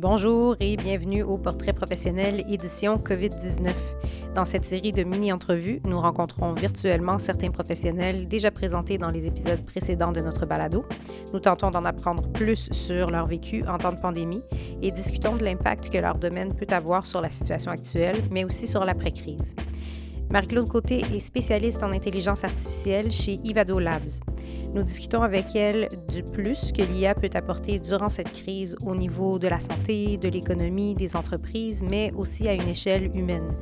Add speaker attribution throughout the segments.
Speaker 1: Bonjour et bienvenue au Portrait professionnel édition COVID-19. Dans cette série de mini-entrevues, nous rencontrons virtuellement certains professionnels déjà présentés dans les épisodes précédents de notre balado. Nous tentons d'en apprendre plus sur leur vécu en temps de pandémie et discutons de l'impact que leur domaine peut avoir sur la situation actuelle, mais aussi sur l'après-crise. Marie-Claude Côté est spécialiste en intelligence artificielle chez Ivado Labs. Nous discutons avec elle du plus que l'IA peut apporter durant cette crise au niveau de la santé, de l'économie, des entreprises, mais aussi à une échelle humaine.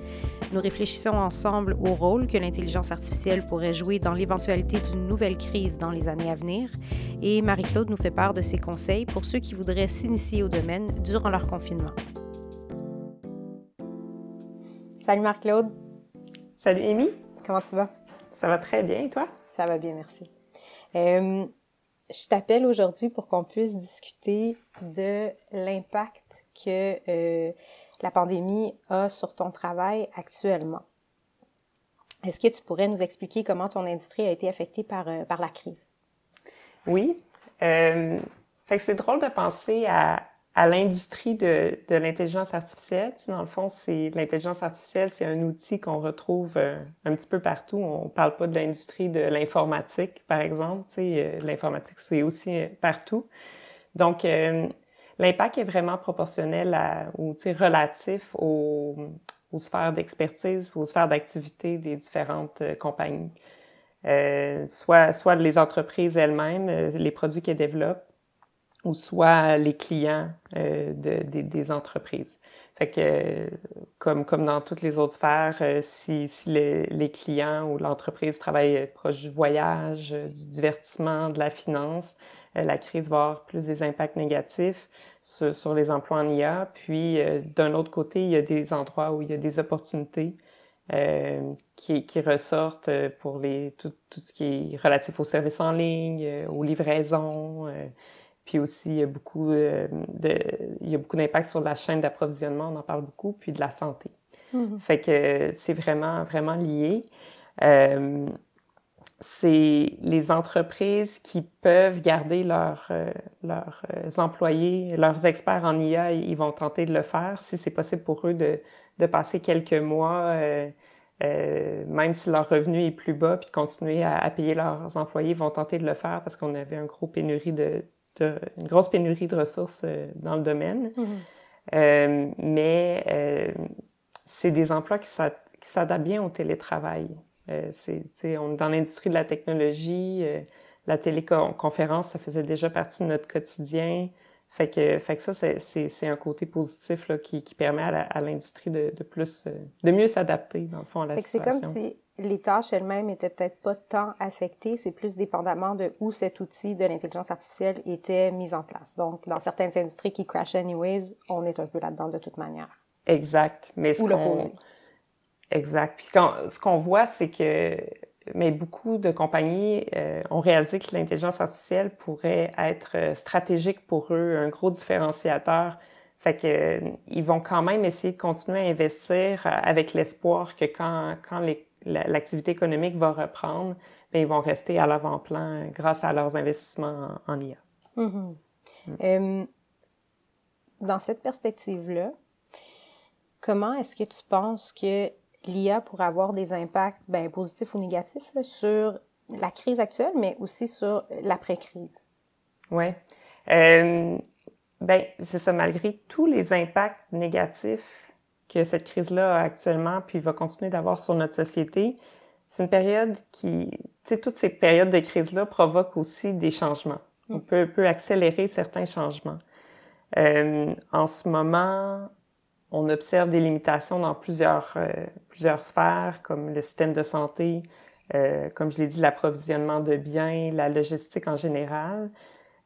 Speaker 1: Nous réfléchissons ensemble au rôle que l'intelligence artificielle pourrait jouer dans l'éventualité d'une nouvelle crise dans les années à venir et Marie-Claude nous fait part de ses conseils pour ceux qui voudraient s'initier au domaine durant leur confinement. Salut Marc-Claude.
Speaker 2: Salut Amy.
Speaker 1: Comment tu vas?
Speaker 2: Ça va très bien, et toi?
Speaker 1: Ça va bien, merci. Euh, je t'appelle aujourd'hui pour qu'on puisse discuter de l'impact que euh, la pandémie a sur ton travail actuellement. Est-ce que tu pourrais nous expliquer comment ton industrie a été affectée par, euh, par la crise?
Speaker 2: Oui. Fait que c'est drôle de penser à, à l'industrie de, de l'intelligence artificielle. Dans le fond, c'est l'intelligence artificielle, c'est un outil qu'on retrouve euh, un petit peu partout. On parle pas de l'industrie de l'informatique, par exemple. Tu sais, euh, l'informatique, c'est aussi euh, partout. Donc, l'impact est vraiment proportionnel ou tu sais, relatif aux, aux sphères d'expertise, aux sphères d'activité des différentes compagnies. soit, soit les entreprises elles-mêmes, les produits qu'elles développent, ou soit les clients euh, de, des entreprises. Fait que, comme, comme dans toutes les autres sphères, euh, si, si les, clients ou l'entreprise travaillent proche du voyage, du divertissement, de la finance, euh, la crise va avoir plus des impacts négatifs sur, sur les emplois en IA. Puis, d'un autre côté, il y a des endroits où il y a des opportunités qui, qui ressortent pour les, tout, tout ce qui est relatif aux services en ligne, aux livraisons, puis aussi, il y a beaucoup, euh, de, il y a beaucoup d'impact sur la chaîne d'approvisionnement, on en parle beaucoup, puis de la santé. Mm-hmm. Fait que c'est vraiment, vraiment lié. Euh, c'est les entreprises qui peuvent garder leurs euh, leurs employés, leurs experts en IA, ils vont tenter de le faire si c'est possible pour eux de, de passer quelques mois, même si leur revenu est plus bas, puis de continuer à, à, payer leurs employés, ils vont tenter de le faire parce qu'on avait un gros pénurie de, une grosse pénurie de ressources euh, dans le domaine. Mhm. Euh, mais euh, c'est des emplois qui s'adaptent bien au télétravail. on est dans l'industrie de la technologie, la téléconférence, ça faisait déjà partie de notre quotidien. Fait que, fait que ça, c'est un côté positif là, qui, qui permet à l'industrie de, de, plus, de mieux s'adapter, dans le fond, à la situation.
Speaker 1: C'est comme si les tâches elles-mêmes étaient peut-être pas tant affectées, c'est plus dépendamment de où cet outil de l'intelligence artificielle était mis en place. Donc, dans certaines industries qui crash anyways, on est un peu là-dedans de toute manière.
Speaker 2: Exact.
Speaker 1: Mais ou l'opposé.
Speaker 2: Exact. Puis quand, ce qu'on voit, c'est que mais beaucoup de compagnies euh, ont réalisé que l'intelligence artificielle pourrait être euh, stratégique pour eux, un gros différenciateur. Fait que euh, ils vont quand même essayer de continuer à investir avec l'espoir que quand, quand les l'activité économique va reprendre, bien, ils vont rester à l'avant-plan grâce à leurs investissements en, IA.
Speaker 1: Mm-hmm. Mm. dans cette perspective-là, comment est-ce que tu penses que l'IA pourrait avoir des impacts ben, positifs ou négatifs sur la crise actuelle, mais aussi sur l'après-crise?
Speaker 2: Oui. Euh, ben, c'est ça, malgré tous les impacts négatifs que cette crise-là a actuellement, puis va continuer d'avoir sur notre société, c'est une période qui, tu sais, toutes ces périodes de crise-là provoquent aussi des changements. On mm. peut, peut accélérer certains changements. Euh, en ce moment, on observe des limitations dans plusieurs, euh, plusieurs sphères, comme le système de santé, euh, comme je l'ai dit, l'approvisionnement de biens, la logistique en général.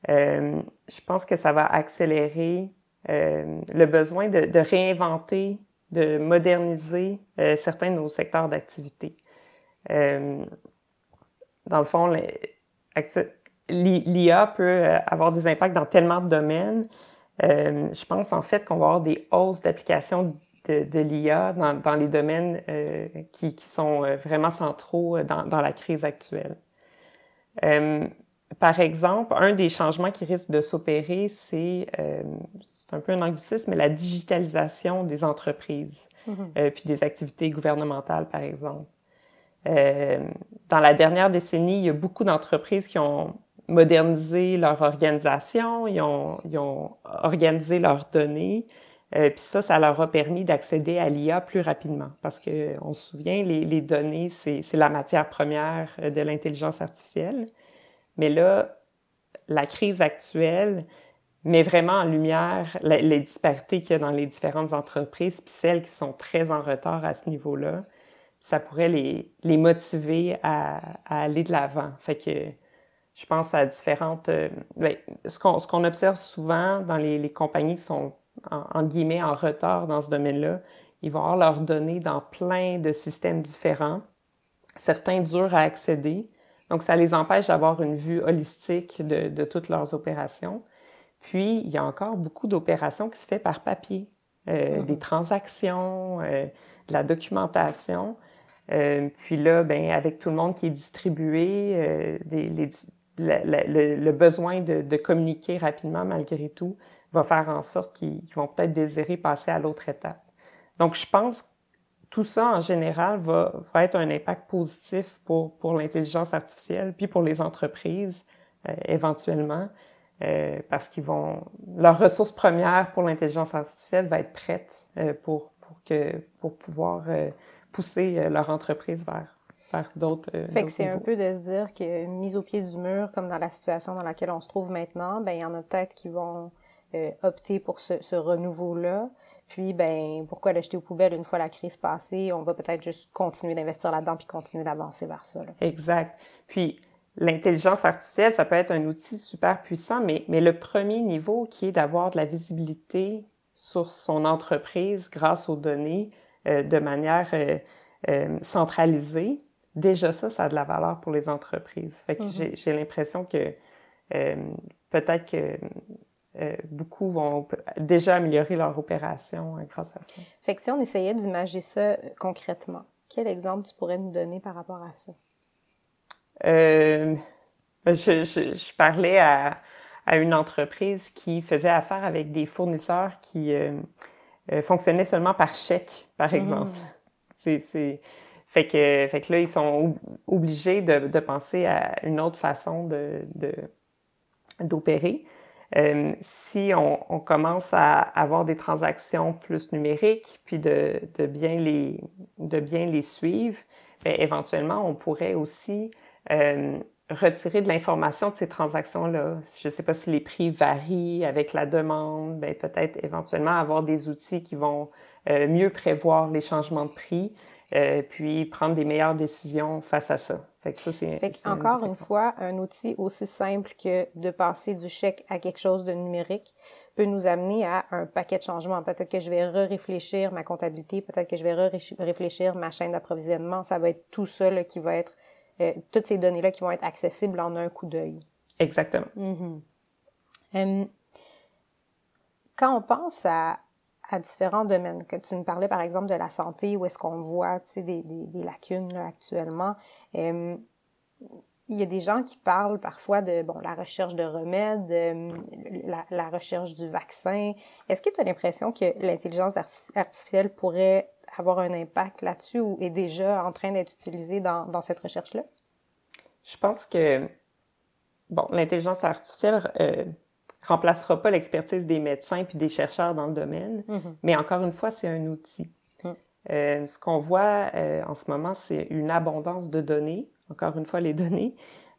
Speaker 2: Je pense que ça va accélérer le besoin de, de réinventer de moderniser euh, certains de nos secteurs d'activité. Euh, dans le fond, l'IA peut euh, avoir des impacts dans tellement de domaines. Je pense en fait qu'on va avoir des hausses d'application de, l'IA dans, les domaines qui, sont vraiment centraux dans, la crise actuelle. Par exemple, un des changements qui risque de s'opérer, c'est, euh, c'est un peu un anglicisme, mais la digitalisation des entreprises, mm-hmm. puis des activités gouvernementales, par exemple. dans la dernière décennie, il y a beaucoup d'entreprises qui ont modernisé leur organisation, ils ont, ils ont organisé leurs données, euh, puis ça, ça leur a permis d'accéder à l'IA plus rapidement parce que on se souvient, les, les données, c'est la matière première euh, de l'intelligence artificielle. Mais là, la crise actuelle met vraiment en lumière les, disparités qu'il y a dans les différentes entreprises, puis celles qui sont très en retard à ce niveau-là. Ça pourrait les, les motiver à, aller de l'avant. Fait que je pense à différentes... Euh, ben, ce qu'on observe souvent dans les, compagnies qui sont en, guillemets, en retard dans ce domaine-là. Ils vont avoir leurs données dans plein de systèmes différents, certains durs à accéder. Donc, ça les empêche d'avoir une vue holistique de, de, toutes leurs opérations. Puis, il y a encore beaucoup d'opérations qui se font par papier, euh, mm-hmm. des transactions, euh, de la documentation. Euh, puis là, ben, avec tout le monde qui est distribué, les, le, le, besoin de, de, communiquer rapidement malgré tout va faire en sorte qu'ils vont peut-être désirer passer à l'autre étape. Donc, je pense que tout ça, en général, va, va être un impact positif pour, pour l'intelligence artificielle, puis pour les entreprises, euh, éventuellement, euh, parce qu'ils vont... Leur ressource première pour l'intelligence artificielle va être prête euh, pour, pour, que, pour pouvoir euh, pousser leur entreprise vers, vers d'autres.
Speaker 1: fait que c'est un peu de se dire que mise au pied du mur, comme dans la situation dans laquelle on se trouve maintenant, ben il y en a peut-être qui vont euh, opter pour ce, ce renouveau-là. Puis, ben, pourquoi l'acheter aux poubelles une fois la crise passée? On va peut-être juste continuer d'investir là-dedans puis continuer d'avancer vers ça. Là.
Speaker 2: Exact. Puis, l'intelligence artificielle, ça peut être un outil super puissant, mais, mais le premier niveau qui est d'avoir de la visibilité sur son entreprise grâce aux données euh, de manière euh, euh, centralisée, déjà ça, ça a de la valeur pour les entreprises. Fait que mm-hmm. j'ai l'impression que peut-être que euh, beaucoup vont déjà améliorer leur opération euh, grâce à ça.
Speaker 1: Fait que si on essayait d'imager ça euh, concrètement, quel exemple tu pourrais nous donner par rapport à ça?
Speaker 2: Euh, je, je, je, parlais à, à, une entreprise qui faisait affaire avec des fournisseurs qui euh, fonctionnaient seulement par chèque, par exemple. Mmh. C'est, fait que, fait que là, ils sont obligés de, de penser à une autre façon de, de d'opérer. Euh, si on, commence à avoir des transactions plus numériques, puis de, bien, les, suivre, bien, éventuellement, on pourrait aussi euh, retirer de l'information de ces transactions-là. Je ne sais pas si les prix varient avec la demande, bien, peut-être éventuellement avoir des outils qui vont euh, mieux prévoir les changements de prix, euh, puis prendre des meilleures décisions face à ça. Fait que ça, c'est.
Speaker 1: Fait encore une fois, un outil aussi simple que de passer du chèque à quelque chose de numérique peut nous amener à un paquet de changements. Peut-être que je vais réfléchir ma comptabilité, peut-être que je vais réfléchir ma chaîne d'approvisionnement. Ça va être tout ça là, qui va être, euh, toutes ces données-là qui vont être accessibles en un coup d'œil.
Speaker 2: Exactement.
Speaker 1: Mm -hmm. quand on pense à, à différents domaines. Que tu nous parlais par exemple de la santé, où est-ce qu'on voit des, lacunes actuellement. Il y a des gens qui parlent parfois de bon la recherche de remèdes, la, recherche du vaccin. Est-ce que tu as l'impression que l'intelligence artificielle pourrait avoir un impact là-dessus ou est déjà en train d'être utilisée dans, dans cette recherche-là?
Speaker 2: Je pense que bon, l'intelligence artificielle euh, remplacera pas l'expertise des médecins puis des chercheurs dans le domaine, mm-hmm. mais encore une fois, c'est un outil. Mm. Euh, ce qu'on voit euh, en ce moment, c'est une abondance de données, encore une fois les données,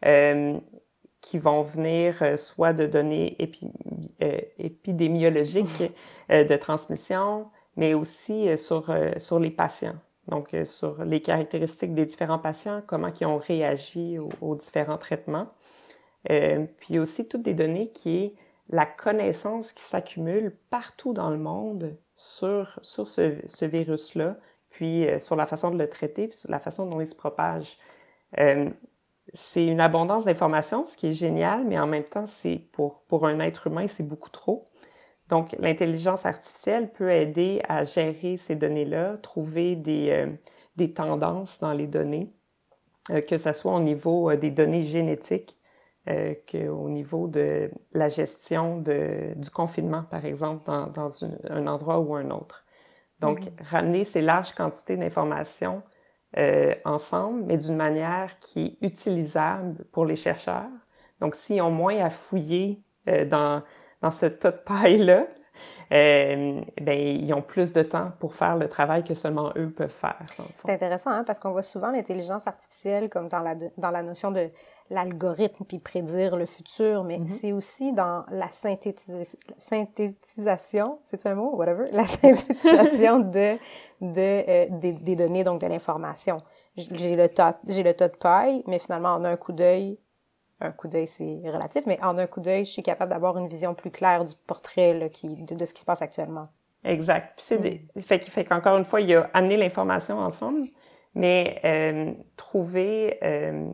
Speaker 2: euh, qui vont venir soit de données épi épidémiologiques de transmission, mais aussi sur, sur les patients. Donc, sur les caractéristiques des différents patients, comment ils ont réagi aux, aux différents traitements. puis aussi toutes des données qui la connaissance qui s'accumule partout dans le monde sur, sur ce, ce virus-là, puis euh, sur la façon de le traiter, puis sur la façon dont il se propage. Euh, c'est une abondance d'informations, ce qui est génial, mais en même temps, c'est pour, pour un être humain, c'est beaucoup trop. Donc, l'intelligence artificielle peut aider à gérer ces données-là, trouver des, euh, des tendances dans les données, que ce soit au niveau des données génétiques, euh, qu'au niveau de la gestion de, du confinement, par exemple, dans, dans un endroit ou un autre. Donc, mm-hmm. ramener ces larges quantités d'informations euh, ensemble, mais d'une manière qui est utilisable pour les chercheurs. Donc, s'ils ont moins à fouiller euh, dans, dans ce tas de paille-là, euh, ben, ils ont plus de temps pour faire le travail que seulement eux peuvent faire.
Speaker 1: C'est intéressant, hein, parce qu'on voit souvent l'intelligence artificielle comme dans la, dans la notion de l'algorithme puis prédire le futur, mais mm-hmm. c'est aussi dans la synthétisation, c'est un mot, whatever, la synthétisation de, de euh, des, des, données, donc de l'information. J'ai le tas, le tas de paille, mais finalement, en un coup d'œil, un coup d'œil, c'est relatif, mais en un coup d'œil, je suis capable d'avoir une vision plus claire du portrait là, qui, de, ce qui se passe actuellement.
Speaker 2: Exact. Puis c'est mm. fait, fait qu'encore une fois, il a amené l'information ensemble, mais euh, trouver, euh,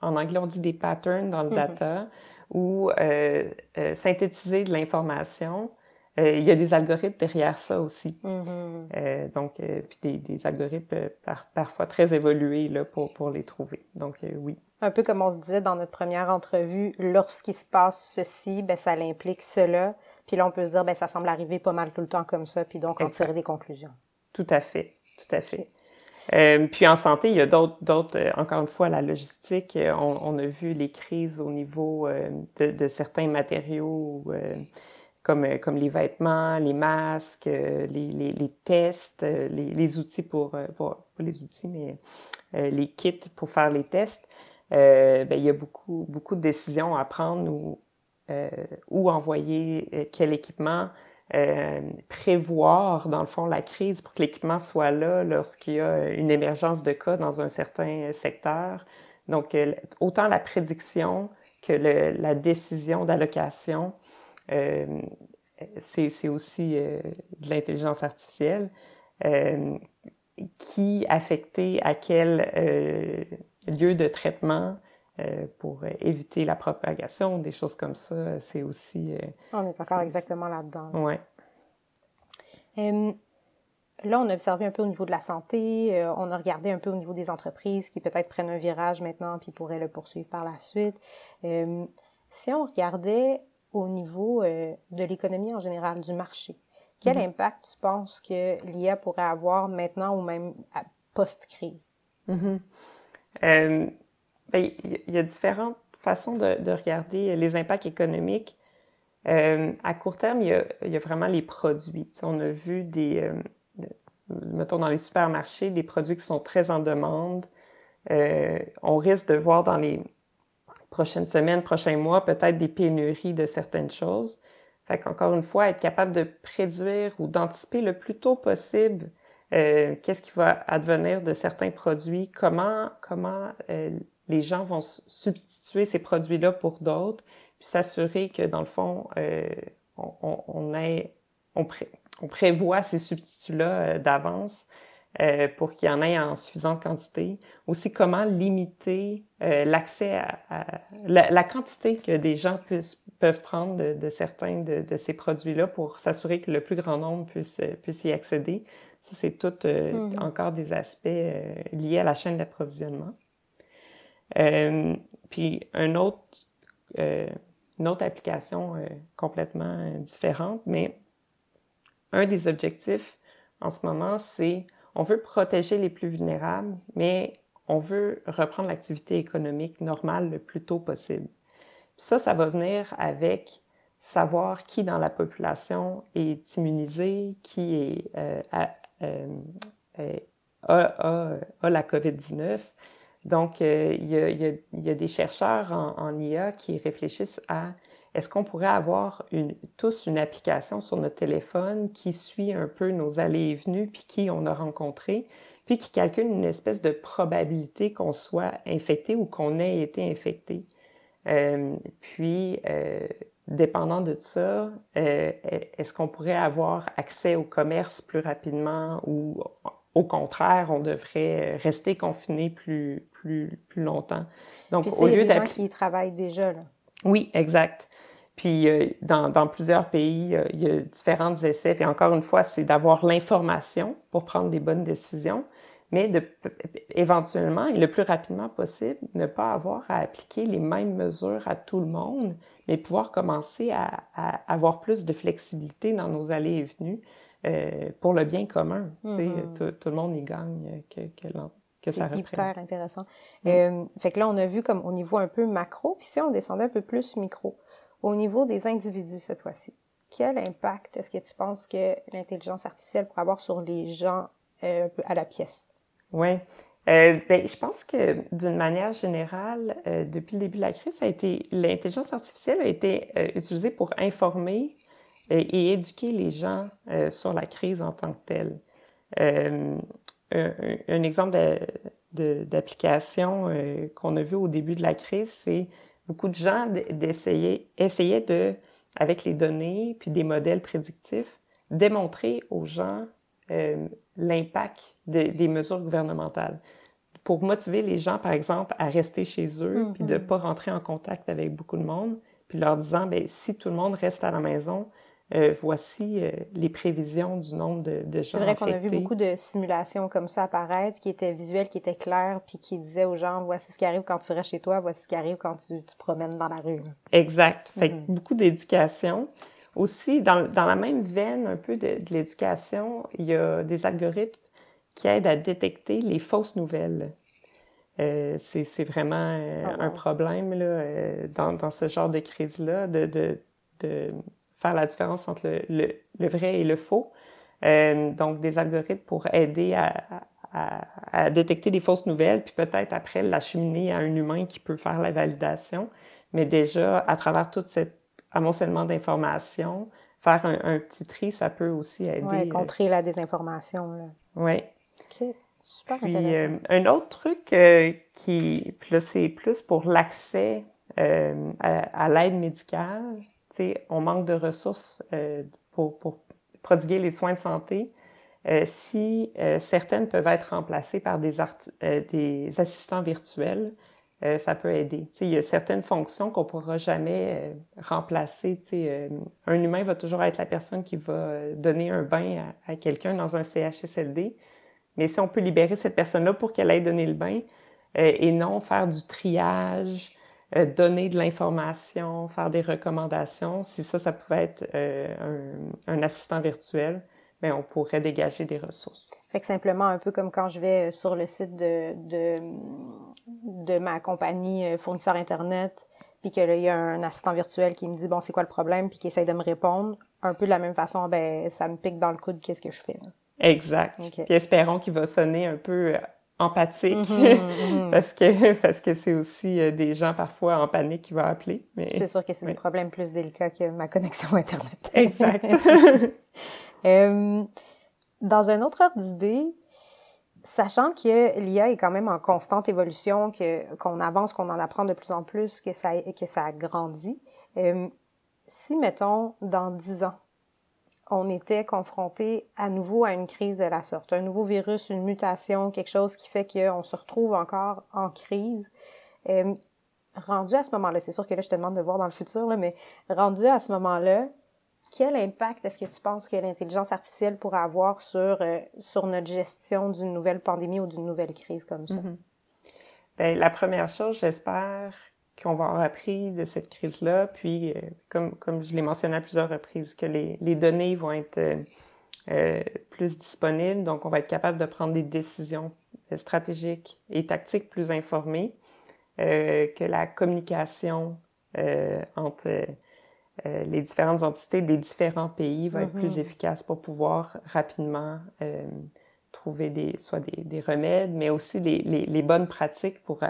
Speaker 2: en anglais on dit des patterns dans le mm-hmm. data, ou euh, synthétiser de l'information. Il y a des algorithmes derrière ça aussi. Mm-hmm. donc, puis des, des algorithmes par, parfois très évolués là, pour, pour les trouver. Donc, oui
Speaker 1: un peu comme on se disait dans notre première entrevue, lorsqu'il se passe ceci, ben, ça l'implique cela. Puis là, on peut se dire, ben, ça semble arriver pas mal tout le temps comme ça, puis donc en tirer des conclusions.
Speaker 2: Tout à fait, tout à fait. Euh, puis en santé, il y a d'autres, d'autres euh, encore une fois, la logistique. Euh, on, a vu les crises au niveau de, certains matériaux, comme, comme les vêtements, les masques, les, les, tests, les, outils pour, pour, pas les outils, mais les kits pour faire les tests. Euh, ben, il y a beaucoup, beaucoup de décisions à prendre ou euh, envoyer euh, quel équipement, prévoir, dans le fond, la crise pour que l'équipement soit là lorsqu'il y a une émergence de cas dans un certain secteur. Donc, autant la prédiction que la décision d'allocation, c'est aussi de l'intelligence artificielle qui affectait à quel lieu de traitement euh, pour éviter la propagation, des choses comme ça, c'est aussi... Euh,
Speaker 1: on est encore exactement là-dedans.
Speaker 2: Oui.
Speaker 1: là, on a observé un peu au niveau de la santé, euh, on a regardé un peu au niveau des entreprises qui peut-être prennent un virage maintenant puis pourraient le poursuivre par la suite. si on regardait au niveau de l'économie en général, du marché, quel mm-hmm. impact tu penses que l'IA pourrait avoir maintenant ou même post-crise?
Speaker 2: Mm-hmm. Euh, ben, il y a différentes façons de, de, regarder les impacts économiques. Euh, à court terme, il y, a, il vraiment les produits. on a vu des, euh, mettons dans les supermarchés, des produits qui sont très en demande. On risque de voir dans les prochaines semaines, prochains mois, peut-être des pénuries de certaines choses. Fait qu'encore une fois, être capable de prédire ou d'anticiper le plus tôt possible euh, qu'est-ce qui va advenir de certains produits, comment, comment euh, les gens vont substituer ces produits-là pour d'autres, puis s'assurer que, dans le fond, euh, on, prévoit ces substituts-là d'avance pour qu'il y en ait en suffisante quantité. Aussi, comment limiter l'accès à, la, quantité que des gens puissent, peuvent prendre de, de certains de, de ces produits-là pour s'assurer que le plus grand nombre puisse, puisse y accéder. Ça, c'est tout euh, mm-hmm. encore des aspects euh, liés à la chaîne d'approvisionnement. Euh, puis un autre, une autre application complètement différente, mais un des objectifs en ce moment, c'est on veut protéger les plus vulnérables, mais on veut reprendre l'activité économique normale le plus tôt possible. Puis ça, ça va venir avec savoir qui dans la population est immunisé, qui est euh, euh, euh, la COVID-19. Donc, il y, a, il, y a, des chercheurs en, IA qui réfléchissent à est-ce qu'on pourrait avoir tous une application sur notre téléphone qui suit un peu nos allées et venues, puis qui on a rencontré, puis qui calcule une espèce de probabilité qu'on soit infecté ou qu'on ait été infecté. Euh, puis, euh, dépendant de ça, euh, est-ce qu'on pourrait avoir accès au commerce plus rapidement ou au contraire, on devrait rester confiné plus, plus, plus longtemps?
Speaker 1: Donc, Puis au lieu y a des gens qui y travaillent déjà. Là.
Speaker 2: Oui, exact. Puis euh, dans, dans, plusieurs pays, euh, il y a différents essais. Et encore une fois, c'est d'avoir l'information pour prendre des bonnes décisions. Mais de, éventuellement et le plus rapidement possible, ne pas avoir à appliquer les mêmes mesures à tout le monde, mais pouvoir commencer à, avoir plus de flexibilité dans nos allées et venues euh, pour le bien commun. Mm-hmm. tout, le monde y gagne que, que, que ça
Speaker 1: reprenne. C'est hyper intéressant. Mm. Euh, fait que là, on a vu comme au niveau un peu macro, puis si on descendait un peu plus micro, au niveau des individus cette fois-ci, quel impact est-ce que tu penses que l'intelligence artificielle pourrait avoir sur les gens euh, à la pièce?
Speaker 2: Oui. Euh, ben, je pense que d'une manière générale, euh, depuis le début de la crise, a été l'intelligence artificielle a été euh, utilisée pour informer et éduquer les gens sur la crise en tant que telle. Un, un, exemple d'application qu'on a vu au début de la crise, c'est beaucoup de gens d'essayer essayaient de, avec les données puis des modèles prédictifs, démontrer aux gens l'impact des mesures gouvernementales pour motiver les gens, par exemple, à rester chez eux, puis de ne mm-hmm. pas rentrer en contact avec beaucoup de monde, puis leur disant, ben si tout le monde reste à la maison, euh, voici euh, les prévisions du nombre de, de gens
Speaker 1: C'est vrai qu'on a vu beaucoup de simulations comme ça apparaître, qui étaient visuelles, qui étaient claires, puis qui disaient aux gens, voici ce qui arrive quand tu restes chez toi, voici ce qui arrive quand tu te promènes dans la rue.
Speaker 2: Exact. Fait mm-hmm. beaucoup d'éducation. Aussi, dans, dans, la même veine un peu de, de l'éducation, il y a des algorithmes qui aident à détecter les fausses nouvelles. Euh, c'est vraiment euh, ah, un problème là, euh, dans, dans, ce genre de crise-là, de, de, de, faire la différence entre le, le, vrai et le faux. Euh, donc, des algorithmes pour aider à, à, à détecter les fausses nouvelles, puis peut-être après l'acheminer à un humain qui peut faire la validation. Mais déjà, à travers tout cet amoncellement d'informations, faire un, un, petit tri, ça peut aussi aider.
Speaker 1: Oui, contrer la désinformation.
Speaker 2: Oui.
Speaker 1: OK. Super intéressant.
Speaker 2: Euh, un autre truc euh, qui, là, c'est plus pour l'accès euh, à, l'aide médicale. sais, on manque de ressources pour, pour, prodiguer les soins de santé. si certaines peuvent être remplacées par des, des assistants virtuels, ça peut aider. sais, il y a certaines fonctions qu'on ne pourra jamais remplacer. sais, un humain va toujours être la personne qui va donner un bain à, quelqu'un dans un CHSLD. Mais si on peut libérer cette personne-là pour qu'elle aille donner le bain euh, et non faire du triage, euh, donner de l'information, faire des recommandations, si ça, ça pouvait être euh, un, assistant virtuel, mais ben, on pourrait dégager des ressources.
Speaker 1: Fait simplement un peu comme quand je vais sur le site de, de ma compagnie fournisseur Internet, puis qu'il y a un assistant virtuel qui me dit bon c'est quoi le problème puis qui essaye de me répondre un peu de la même façon ben ça me pique dans le coude qu'est-ce que je fais là?
Speaker 2: Exact. Puis espérons qu'il va sonner un peu euh, empathique mm-hmm, mm-hmm. parce que parce que c'est aussi euh, des gens parfois en panique qui vont appeler.
Speaker 1: Mais... C'est sûr que c'est des problèmes plus délicats que ma connexion internet.
Speaker 2: exact.
Speaker 1: Euh, dans un autre ordre d'idée, sachant que l'IA est quand même en constante évolution, que qu'on avance, qu'on en apprend de plus en plus, que ça que ça grandit, si mettons dans dix ans on était confronté à nouveau à une crise de la sorte, un nouveau virus, une mutation, quelque chose qui fait qu'on se retrouve encore en crise. Euh, rendu à ce moment-là, c'est sûr que là, je te demande de voir dans le futur, là, mais rendu à ce moment-là, quel impact est-ce que tu penses que l'intelligence artificielle pourrait avoir sur, euh, sur notre gestion d'une nouvelle pandémie ou d'une nouvelle crise comme ça? Mm-hmm.
Speaker 2: Bien, la première chose, j'espère qu'on va avoir appris de cette crise-là, puis euh, comme, comme je l'ai mentionné à plusieurs reprises, que les, les données vont être euh, plus disponibles, donc on va être capable de prendre des décisions stratégiques et tactiques plus informées, que la communication entre les différentes entités des différents pays va être plus mm-hmm. efficace pour pouvoir rapidement trouver des, soit des, des, remèdes, mais aussi les, les, les bonnes pratiques pour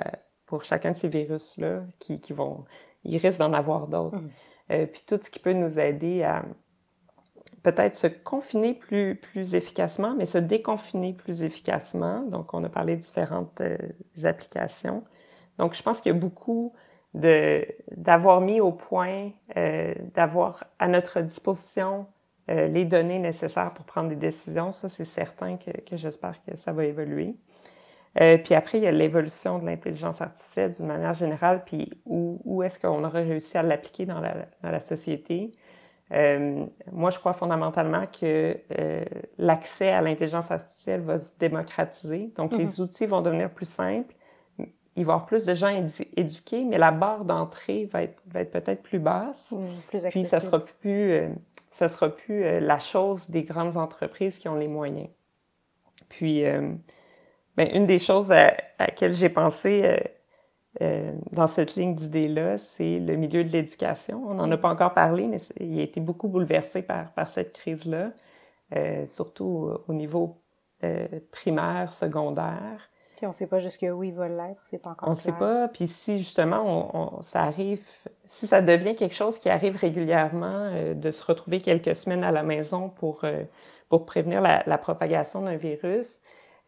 Speaker 2: pour chacun de ces virus-là qui, qui, vont... Il risque d'en avoir d'autres. Mm. Euh, puis tout ce qui peut nous aider à peut-être se confiner plus, plus efficacement, mais se déconfiner plus efficacement. Donc, on a parlé de différentes euh, applications. Donc, je pense qu'il y a beaucoup de d'avoir mis au point, euh, d'avoir à notre disposition euh, les données nécessaires pour prendre des décisions. Ça, c'est certain que, que j'espère que ça va évoluer. Euh, puis après, il y a l'évolution de l'intelligence artificielle d'une manière générale, puis où, où est-ce qu'on aurait réussi à l'appliquer dans la, dans la société. Euh, moi, je crois fondamentalement que euh, l'accès à l'intelligence artificielle va se démocratiser. Donc, les mm-hmm. outils vont devenir plus simples. Il va y avoir plus de gens éduqués, mais la barre d'entrée va être, va être peut-être plus basse.
Speaker 1: Mm, plus accessible.
Speaker 2: Puis, ça sera plus, euh, ça sera plus la chose des grandes entreprises qui ont les moyens. Puis, ben, une des choses à, à laquelle j'ai pensé euh, dans cette ligne d'idées-là, c'est le milieu de l'éducation. On n'en a pas encore parlé, mais il a été beaucoup bouleversé par, par cette crise-là, euh, surtout au niveau euh, primaire, secondaire.
Speaker 1: Puis on ne sait pas jusqu'où il va l'être, c'est pas encore
Speaker 2: On ne sait pas. Puis si justement on, ça arrive, si ça devient quelque chose qui arrive régulièrement, de se retrouver quelques semaines à la maison pour, pour prévenir la, la propagation d'un virus,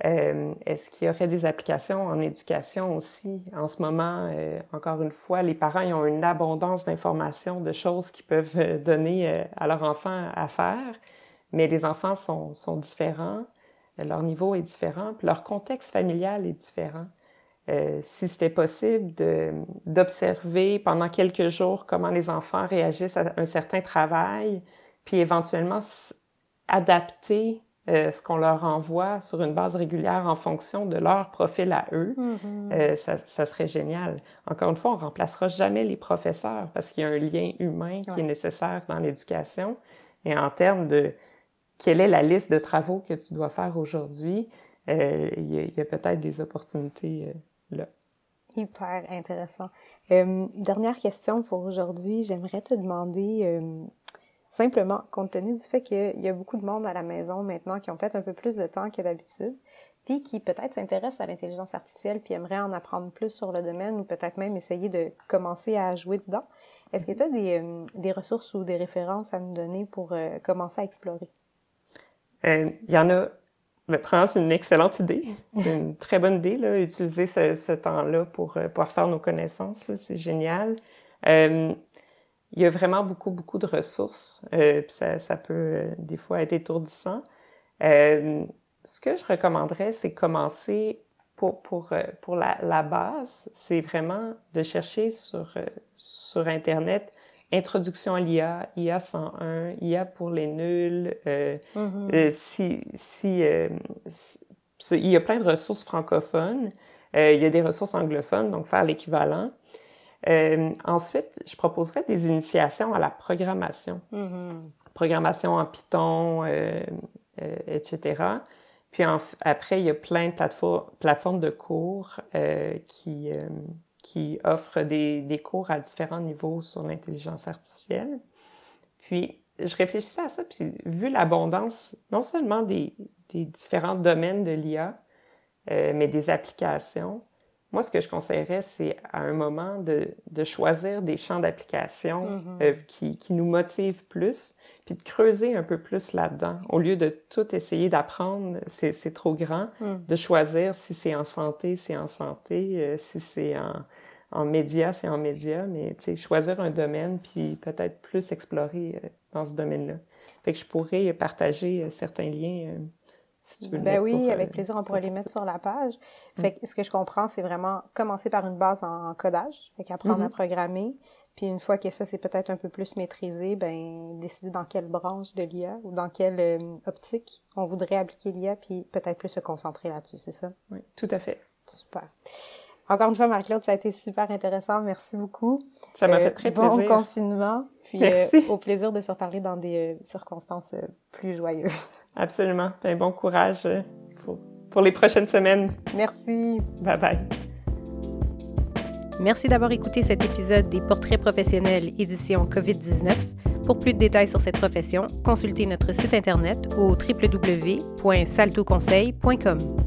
Speaker 2: euh, est-ce qu'il y aurait des applications en éducation aussi? En ce moment, euh, encore une fois, les parents ils ont une abondance d'informations, de choses qu'ils peuvent euh, donner à leurs enfants à faire, mais les enfants sont, sont différents, leur niveau est différent, puis leur contexte familial est différent. si c'était possible d'observer pendant quelques jours comment les enfants réagissent à un certain travail, puis éventuellement adapter euh, ce qu'on leur envoie sur une base régulière en fonction de leur profil à eux, mm-hmm. euh, ça, ça, serait génial. Encore une fois, on remplacera jamais les professeurs parce qu'il y a un lien humain qui est nécessaire dans l'éducation. Et en termes de quelle est la liste de travaux que tu dois faire aujourd'hui, euh, il y a, a peut-être des opportunités euh, là.
Speaker 1: Hyper intéressant. Euh, dernière question pour aujourd'hui. J'aimerais te demander Simplement, compte tenu du fait qu'il y a beaucoup de monde à la maison maintenant qui ont peut-être un peu plus de temps que d'habitude, puis qui peut-être s'intéressent à l'intelligence artificielle puis aimeraient en apprendre plus sur le domaine ou peut-être même essayer de commencer à jouer dedans. Est-ce que tu as des, des, ressources ou des références à nous donner pour commencer à explorer?
Speaker 2: Euh, il y en a. Mais premièrement, c'est une excellente idée. C'est une très bonne idée, là, utiliser ce, temps-là pour pouvoir faire nos connaissances. C'est génial il y a vraiment beaucoup, beaucoup de ressources. Euh, ça, ça, peut euh, des fois être étourdissant. Euh, ce que je recommanderais, c'est commencer pour, pour, euh, pour la, la base, c'est vraiment de chercher sur, euh, sur Internet Introduction à l'IA, IA 101, IA pour les nuls. Mm-hmm. si, si, si, il y a plein de ressources francophones. il y a des ressources anglophones, donc faire l'équivalent. Euh, ensuite, je proposerais des initiations à la programmation. Mm-hmm. Programmation en Python, euh, euh, etc. Puis après, il y a plein de plateformes de cours qui, qui offrent des, des, cours à différents niveaux sur l'intelligence artificielle. Puis, je réfléchissais à ça, puis vu l'abondance, non seulement des, des, différents domaines de l'IA, mais des applications, moi, ce que je conseillerais, c'est à un moment de, de choisir des champs d'application mm-hmm. euh, qui, qui, nous motivent plus, puis de creuser un peu plus là-dedans. Au lieu de tout essayer d'apprendre, c'est trop grand, mm. de choisir si c'est en santé, c'est en santé, euh, si c'est en, en médias, c'est en médias, mais choisir un domaine, puis peut-être plus explorer euh, dans ce domaine-là. Fait que je pourrais partager certains liens
Speaker 1: ben oui, avec euh, plaisir, on pourrait les mettre sur la page. Mm. Fait que ce que je comprends, c'est vraiment commencer par une base en, codage, fait qu'apprendre à mm-hmm. programmer. Puis une fois que ça, c'est peut-être un peu plus maîtrisé, ben décider dans quelle branche de l'IA ou dans quelle euh, optique on voudrait appliquer l'IA, puis peut-être plus se concentrer là-dessus, c'est ça?
Speaker 2: Oui, tout à fait.
Speaker 1: Super. Encore une fois, Marc-Claude, ça a été super intéressant. Merci beaucoup.
Speaker 2: Ça m'a fait très plaisir.
Speaker 1: Bon confinement. Puis Merci. au plaisir de se reparler dans des circonstances plus joyeuses.
Speaker 2: Absolument. Ben, bon courage pour, pour les prochaines semaines.
Speaker 1: Merci.
Speaker 2: Bye bye.
Speaker 1: Merci d'avoir écouté cet épisode des Portraits professionnels édition COVID-19. Pour plus de détails sur cette profession, consultez notre site internet au www.saltoconseil.com.